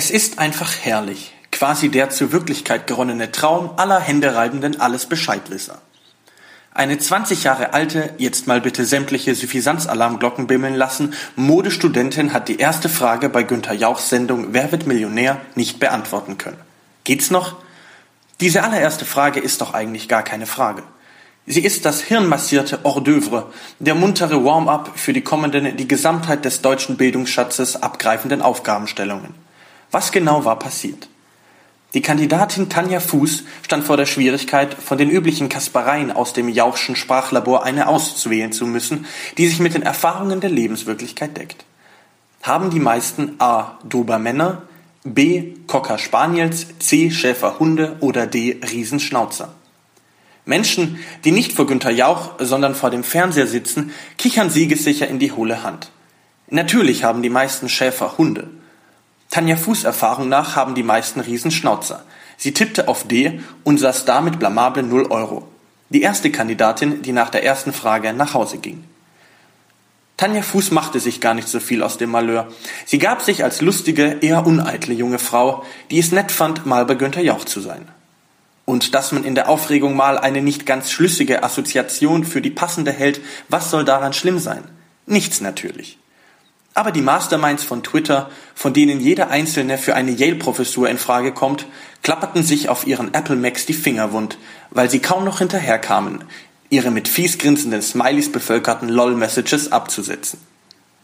Es ist einfach herrlich, quasi der zur Wirklichkeit geronnene Traum aller händereibenden Alles-Bescheidwisser. Eine 20 Jahre alte, jetzt mal bitte sämtliche Suffisanzalarmglocken bimmeln lassen, Modestudentin hat die erste Frage bei Günther Jauchs Sendung Wer wird Millionär nicht beantworten können. Geht's noch? Diese allererste Frage ist doch eigentlich gar keine Frage. Sie ist das hirnmassierte Hors d'oeuvre, der muntere Warm-up für die kommenden, die Gesamtheit des deutschen Bildungsschatzes abgreifenden Aufgabenstellungen. Was genau war passiert? Die Kandidatin Tanja Fuß stand vor der Schwierigkeit, von den üblichen Kaspereien aus dem Jauchschen Sprachlabor eine auszuwählen zu müssen, die sich mit den Erfahrungen der Lebenswirklichkeit deckt. Haben die meisten A. Dobermänner, B. Cocker Spaniels, C. Schäferhunde oder D. Riesenschnauzer? Menschen, die nicht vor Günter Jauch, sondern vor dem Fernseher sitzen, kichern siegessicher in die hohle Hand. Natürlich haben die meisten Schäfer Hunde. Tanja Fuß Erfahrung nach haben die meisten Riesenschnauzer. Sie tippte auf D und saß damit blamable 0 Euro. Die erste Kandidatin, die nach der ersten Frage nach Hause ging. Tanja Fuß machte sich gar nicht so viel aus dem Malheur. Sie gab sich als lustige, eher uneitle junge Frau, die es nett fand, mal bei Günter Jauch zu sein. Und dass man in der Aufregung mal eine nicht ganz schlüssige Assoziation für die passende hält, was soll daran schlimm sein? Nichts natürlich. Aber die Masterminds von Twitter, von denen jeder einzelne für eine Yale-Professur in Frage kommt, klapperten sich auf ihren Apple Macs die Finger wund, weil sie kaum noch hinterherkamen, ihre mit fies grinsenden Smileys bevölkerten LOL-Messages abzusetzen.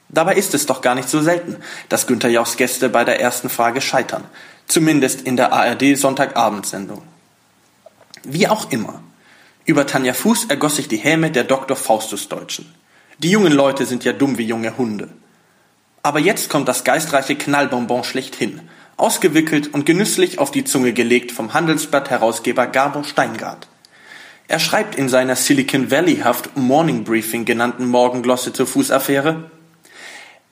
Dabei ist es doch gar nicht so selten, dass Günther Jauchs Gäste bei der ersten Frage scheitern, zumindest in der ARD Sonntagabendsendung. Wie auch immer. Über Tanja Fuß ergoss sich die Häme der Dr. Faustus Deutschen. Die jungen Leute sind ja dumm wie junge Hunde. Aber jetzt kommt das geistreiche Knallbonbon schlechthin, ausgewickelt und genüsslich auf die Zunge gelegt vom Handelsblatt-Herausgeber Gabor Steingart. Er schreibt in seiner Silicon Valley-haft Morning Briefing genannten Morgenglosse zur Fußaffäre,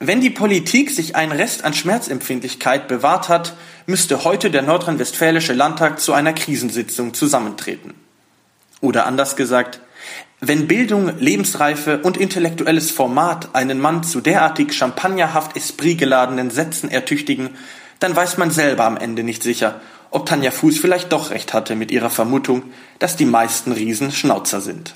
wenn die Politik sich einen Rest an Schmerzempfindlichkeit bewahrt hat, müsste heute der nordrhein-westfälische Landtag zu einer Krisensitzung zusammentreten. Oder anders gesagt, wenn Bildung, Lebensreife und intellektuelles Format einen Mann zu derartig champagnerhaft espritgeladenen Sätzen ertüchtigen, dann weiß man selber am Ende nicht sicher, ob Tanja Fuß vielleicht doch recht hatte mit ihrer Vermutung, dass die meisten Riesen Schnauzer sind.